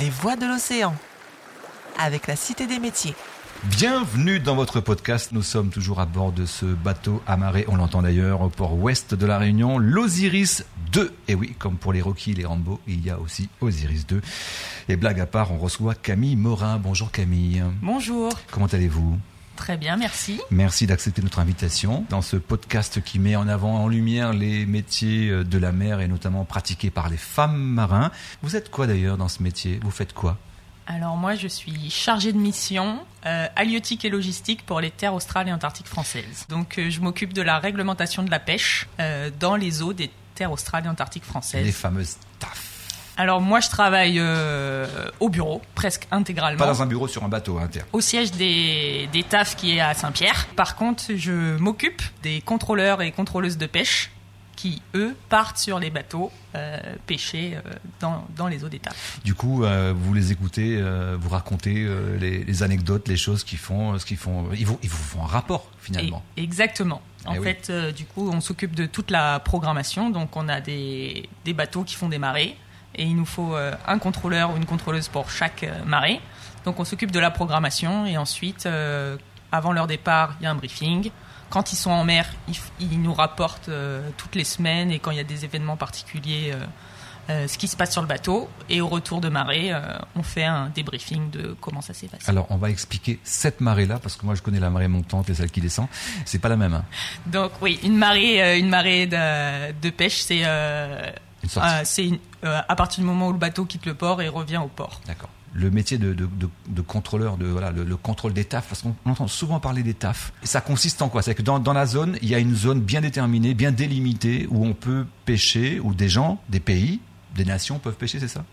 Les voix de l'océan avec la Cité des métiers. Bienvenue dans votre podcast. Nous sommes toujours à bord de ce bateau amarré, on l'entend d'ailleurs, au port ouest de la Réunion, l'Osiris 2. Et oui, comme pour les Rocky et les Rambo, il y a aussi Osiris 2. Et blague à part, on reçoit Camille Morin. Bonjour Camille. Bonjour. Comment allez-vous? Très bien, merci. Merci d'accepter notre invitation dans ce podcast qui met en avant, en lumière les métiers de la mer et notamment pratiqués par les femmes marins. Vous êtes quoi d'ailleurs dans ce métier? Vous faites quoi? Alors moi, je suis chargée de mission euh, halieutique et logistique pour les terres australes et antarctiques françaises. Donc euh, je m'occupe de la réglementation de la pêche euh, dans les eaux des terres australes et antarctiques françaises. Les fameuses. Alors moi, je travaille euh, au bureau, presque intégralement. Pas dans un bureau sur un bateau hein, interne. Au siège des, des TAF qui est à Saint-Pierre. Par contre, je m'occupe des contrôleurs et contrôleuses de pêche qui, eux, partent sur les bateaux euh, pêcher euh, dans, dans, les eaux d'État. Du coup, vous les écoutez, vous racontez les, les, anecdotes, les choses qu'ils font, ce qu'ils font. Ils vous, ils vous font un rapport finalement. Et exactement. En eh fait, oui. du coup, on s'occupe de toute la programmation. Donc, on a des, des, bateaux qui font des marées et il nous faut un contrôleur ou une contrôleuse pour chaque marée. Donc, on s'occupe de la programmation et ensuite, avant leur départ, il y a un briefing quand ils sont en mer, ils, ils nous rapportent euh, toutes les semaines et quand il y a des événements particuliers, euh, euh, ce qui se passe sur le bateau. Et au retour de marée, on fait un débriefing de comment ça s'est passé. Alors, on va expliquer cette marée-là, parce que moi, je connais la marée montante et celle qui descend. C'est pas la même. Hein. Donc, oui, une marée, une marée de, de pêche, c'est c'est à partir du moment où le bateau quitte le port et revient au port. D'accord le métier de, de, de, de, contrôleur, de voilà, le, le contrôle des tafs, parce qu'on entend souvent parler des tafs. Et ça consiste en quoi? C'est que dans, dans, la zone, il y a une zone bien déterminée, bien délimitée, où on peut pêcher, où des gens, des pays, des nations peuvent pêcher, c'est ça?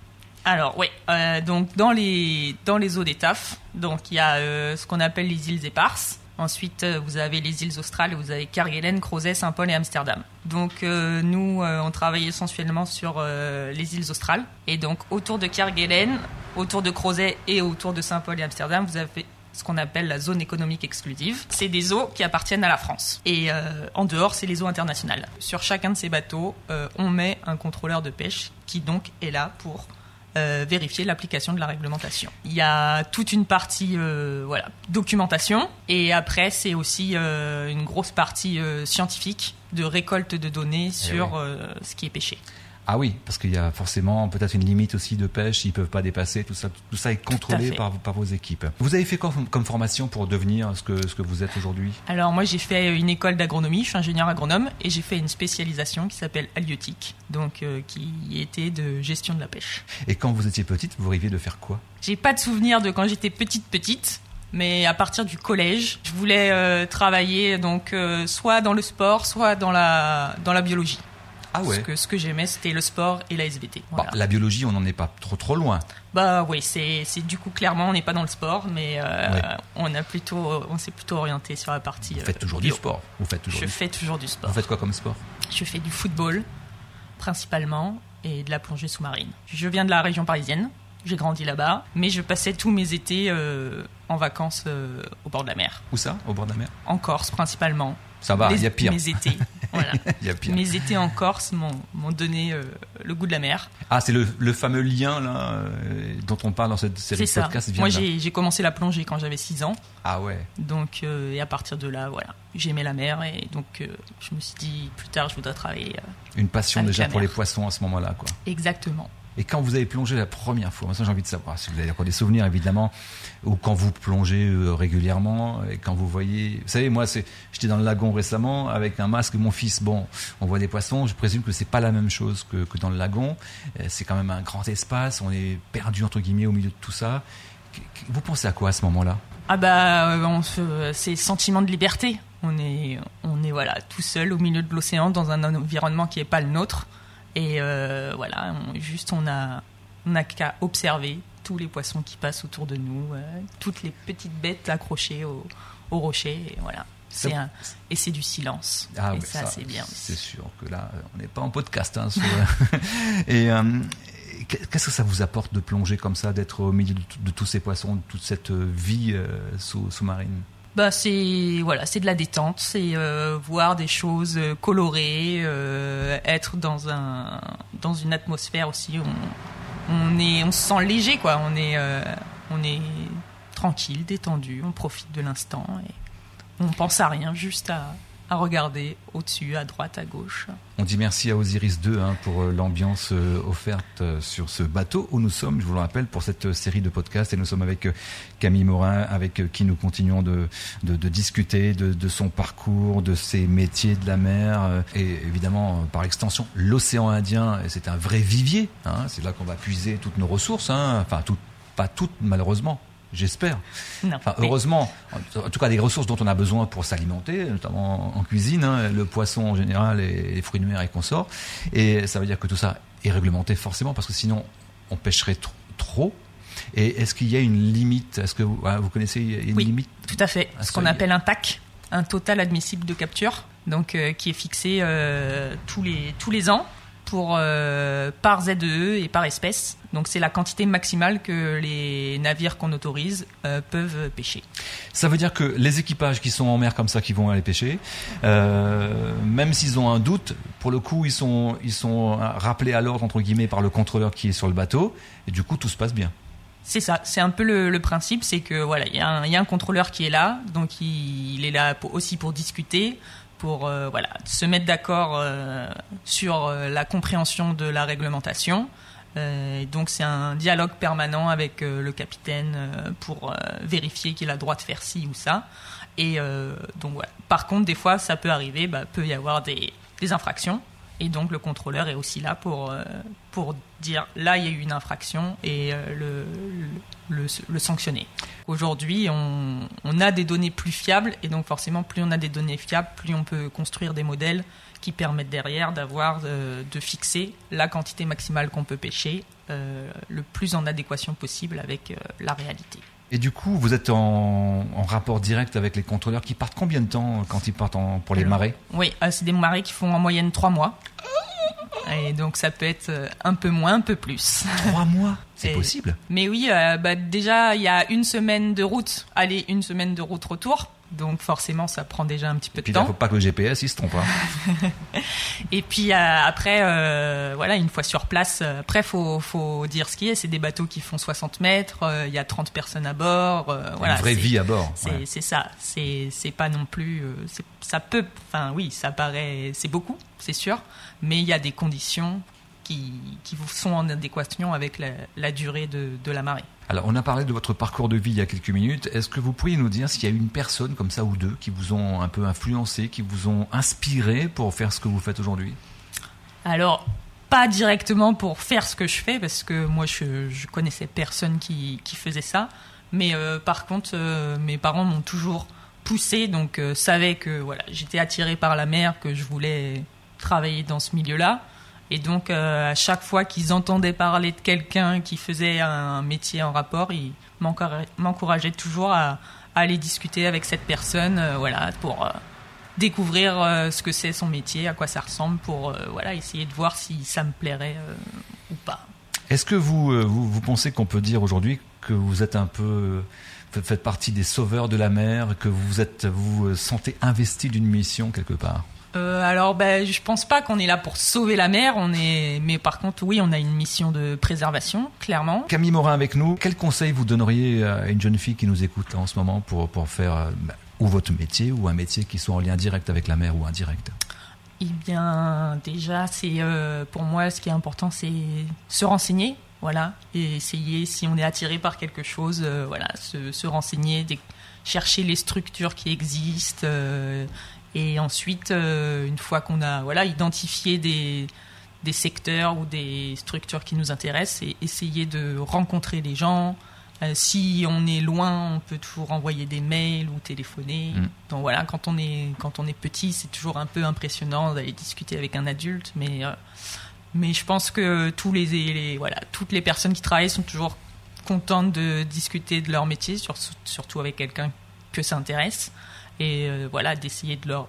Alors oui, euh, donc dans les dans les eaux des tafs, donc il y a euh, ce qu'on appelle les îles éparses. Ensuite, vous avez les îles australes, vous avez Kerguelen, Crozet, Saint-Paul et Amsterdam. Donc euh, nous, euh, on travaille essentiellement sur euh, les îles australes. Et donc autour de Kerguelen, autour de Crozet et autour de Saint-Paul et Amsterdam, vous avez ce qu'on appelle la zone économique exclusive. C'est des eaux qui appartiennent à la France. Et euh, en dehors, c'est les eaux internationales. Sur chacun de ces bateaux, euh, on met un contrôleur de pêche qui donc est là pour euh, vérifier l'application de la réglementation. Il y a toute une partie euh, voilà, documentation et après c'est aussi euh, une grosse partie scientifique de récolte de données sur oui. ce qui est pêché. Ah oui, parce qu'il y a forcément peut-être une limite aussi de pêche, ils ne peuvent pas dépasser, tout ça, tout ça est contrôlé par, par, vos équipes. Vous avez fait quoi comme formation pour devenir ce que, ce que vous êtes aujourd'hui? Alors moi j'ai fait une école d'agronomie, je suis ingénieur agronome, et j'ai fait une spécialisation qui s'appelle halieutique, donc euh, qui était de gestion de la pêche. Et quand vous étiez petite, vous rêviez de faire quoi? J'ai pas de souvenir de quand j'étais petite petite, mais à partir du collège, je voulais euh, travailler donc euh, soit dans le sport, soit dans la, dans la biologie. Ah ouais. Ce que, ce que j'aimais, c'était le sport et la SVT. Voilà. Bah, la biologie, on n'en est pas trop trop loin. Bah oui, c'est du coup clairement, on n'est pas dans le sport, mais euh, ouais. on a plutôt, on s'est plutôt orienté sur la partie. Vous faites toujours bio. du sport. Vous faites toujours. Je du... fais toujours du sport. Vous faites quoi comme sport? Je fais du football principalement et de la plongée sous-marine. Je viens de la région parisienne. J'ai grandi là-bas, mais je passais tous mes étés euh, en vacances euh, au bord de la mer. Où ça? Au bord de la mer? En Corse principalement. Ça va, il y a pire. Mes étés, voilà. y a pire. Mes étés en Corse m'ont donné euh, le goût de la mer. Ah, c'est le, le, fameux lien là euh, dont on parle dans cette série de podcasts. Moi, j'ai commencé la plongée quand j'avais 6 ans. Ah ouais. Donc, euh, et à partir de là, voilà, j'aimais la mer et donc je me suis dit plus tard, je voudrais travailler. Une passion déjà pour les poissons à ce moment-là, quoi. Exactement. Et quand vous avez plongé la première fois, ça j'ai envie de savoir si vous avez des souvenirs évidemment, ou quand vous plongez euh, régulièrement, et quand vous voyez, vous savez moi j'étais dans le lagon récemment avec un masque, mon fils, bon, on voit des poissons, je présume que c'est pas la même chose que, que dans le lagon, c'est quand même un grand espace, on est perdu entre guillemets au milieu de tout ça. Vous pensez à quoi à ce moment-là? Ah bah, se, c'est sentiment de liberté. On est, on est voilà tout seul au milieu de l'océan dans un environnement qui est pas le nôtre. Et euh, voilà, on, juste on a, on a qu'à observer tous les poissons qui passent autour de nous, euh, toutes les petites bêtes accrochées au, au rocher. Et voilà. C'est un, et c'est du silence. Ah, et ça, ça c'est bien. C'est sûr que là, on n'est pas en podcast. Hein, sur, et euh, qu'est-ce que ça vous apporte de plonger comme ça, d'être au milieu de, de, tous ces poissons, de toute cette vie euh, sous, sous-marine? Bah c'est voilà c'est de la détente c'est euh, voir des choses colorées euh, être dans un dans une atmosphère aussi où on est, on se sent léger, quoi. On est, euh, on est tranquille, détendu, on profite de l'instant et on pense à rien, juste à, à regarder au-dessus, à droite, à gauche. On dit merci à Osiris 2 hein, pour euh, l'ambiance euh, offerte euh, sur ce bateau où nous sommes, je vous le rappelle, pour cette série de podcasts. Et nous sommes avec Camille Morin, avec qui nous continuons de, discuter de, son parcours, de ses métiers de la mer et évidemment, par extension, l'océan Indien. C'est un vrai vivier. Hein, c'est là qu'on va puiser toutes nos ressources. Hein, enfin, toutes, pas toutes malheureusement J'espère. Enfin, heureusement, en tout cas des ressources dont on a besoin pour s'alimenter, notamment en cuisine, hein, le poisson en général et les fruits de mer et consorts. Et ça veut dire que tout ça est réglementé forcément parce que sinon on pêcherait trop. Et est-ce qu'il y a une limite? Est-ce que vous, vous connaissez une oui, limite? Tout à fait. Ce qu'on appelle un TAC, un total admissible de capture, donc euh, qui est fixé euh, tous les tous les ans pour euh, par ZEE et par espèce. Donc c'est la quantité maximale que les navires qu'on autorise euh, peuvent pêcher. Ça veut dire que les équipages qui sont en mer comme ça, qui vont aller pêcher, euh, même s'ils ont un doute, pour le coup, ils sont, ils sont rappelés à l'ordre entre guillemets par le contrôleur qui est sur le bateau, et du coup tout se passe bien. C'est ça, c'est un peu le, principe, c'est que voilà, il y, y, a un contrôleur qui est là, donc il, il est là pour, aussi pour discuter, pour euh, voilà, se mettre d'accord euh, sur euh, la compréhension de la réglementation. donc c'est un dialogue permanent avec le capitaine pour vérifier qu'il a droit de faire ci ou ça. Et donc voilà. Par contre, des fois, ça peut arriver, bah, peut y avoir des, des infractions. Et donc le contrôleur est aussi là pour, euh, pour dire là il y a eu une infraction et euh, le, le, sanctionner. Aujourd'hui on, on, a des données plus fiables et donc forcément plus on a des données fiables, plus on peut construire des modèles qui permettent derrière d'avoir euh, de, fixer la quantité maximale qu'on peut pêcher le plus en adéquation possible avec la réalité. Et du coup, vous êtes en, en, rapport direct avec les contrôleurs qui partent combien de temps quand ils partent en, pour les marées? Oui, c'est des marées qui font en moyenne trois mois. Et donc ça peut être euh, un peu moins, un peu plus. Trois mois? C'est possible? Mais oui, euh, bah, déjà il y a une semaine de route, allez, une semaine de route retour. Donc forcément, ça prend déjà un petit peu de puis, temps. Il ne faut pas que le GPS il se trompe. Hein. et puis euh, après, euh, voilà, une fois sur place, après faut faut dire ce qui est. C'est des bateaux qui font 60 mètres. Il y a 30 personnes à bord. voilà, une vraie vie à bord. C'est ça. C'est c'est pas non plus. ça peut. Enfin oui, ça paraît. C'est beaucoup, c'est sûr mais il y a des conditions qui, qui sont en adéquation avec la, la durée de, de, la marée. Alors, on a parlé de votre parcours de vie il y a quelques minutes. Est-ce que vous pourriez nous dire s'il y a une personne comme ça ou deux qui vous ont un peu influencé, qui vous ont inspiré pour faire ce que vous faites aujourd'hui? Alors, pas directement pour faire ce que je fais, parce que moi, je, je connaissais personne qui, qui faisait ça. Mais euh, par contre, euh, mes parents m'ont toujours poussé, donc euh, savaient que voilà, j'étais attiré par la mer, que je voulais travailler dans ce milieu-là. Et donc, euh, à chaque fois qu'ils entendaient parler de quelqu'un qui faisait un métier en rapport, ils m'encourageaient toujours à, aller discuter avec cette personne, euh, voilà, pour euh, découvrir ce que c'est son métier, à quoi ça ressemble, pour voilà, essayer de voir si ça me plairait ou pas. Est-ce que vous, vous, pensez qu'on peut dire aujourd'hui que vous êtes un peu faites partie des sauveurs de la mer, que vous êtes vous sentez investi d'une mission quelque part? Euh, alors, ben, je pense pas qu'on est là pour sauver la mer. On est, mais par contre, oui, on a une mission de préservation, clairement. Camille Morin avec nous. Quel conseil vous donneriez à une jeune fille qui nous écoute en ce moment pour pour faire euh, ben, ou votre métier ou un métier qui soit en lien direct avec la mer ou indirect? Eh bien, déjà, c'est euh, pour moi, ce qui est important, c'est se renseigner, voilà, et essayer si on est attiré par quelque chose, euh, voilà, se, se renseigner, chercher les structures qui existent et ensuite, euh, une fois qu'on a voilà, identifié des, des secteurs ou des structures qui nous intéressent, et essayer de rencontrer les gens. Euh, si on est loin, on peut toujours envoyer des mails ou téléphoner. Mm. Donc voilà, quand on est quand on est petit, c'est toujours un peu impressionnant d'aller discuter avec un adulte, mais euh, mais je pense que tous les, les, voilà toutes les personnes qui travaillent sont toujours contentes de discuter de leur métier, surtout avec quelqu'un que ça intéresse et euh, voilà d'essayer de leur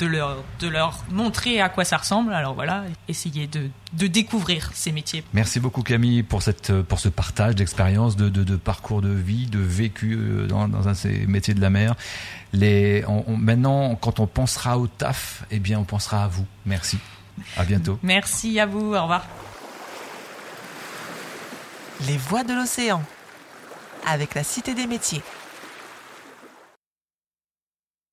de leur, de leur montrer à quoi ça ressemble. Alors voilà, essayer de, de découvrir ces métiers. Merci beaucoup Camille pour, cette, pour ce partage d'expérience, de, de, de, parcours de vie, de vécu euh, dans, dans un de ces métiers de la mer. Les, on, maintenant, quand on pensera au taf, eh bien, on pensera à vous. Merci. À bientôt. Merci à vous. Au revoir. Les voies de l'océan avec la Cité des métiers.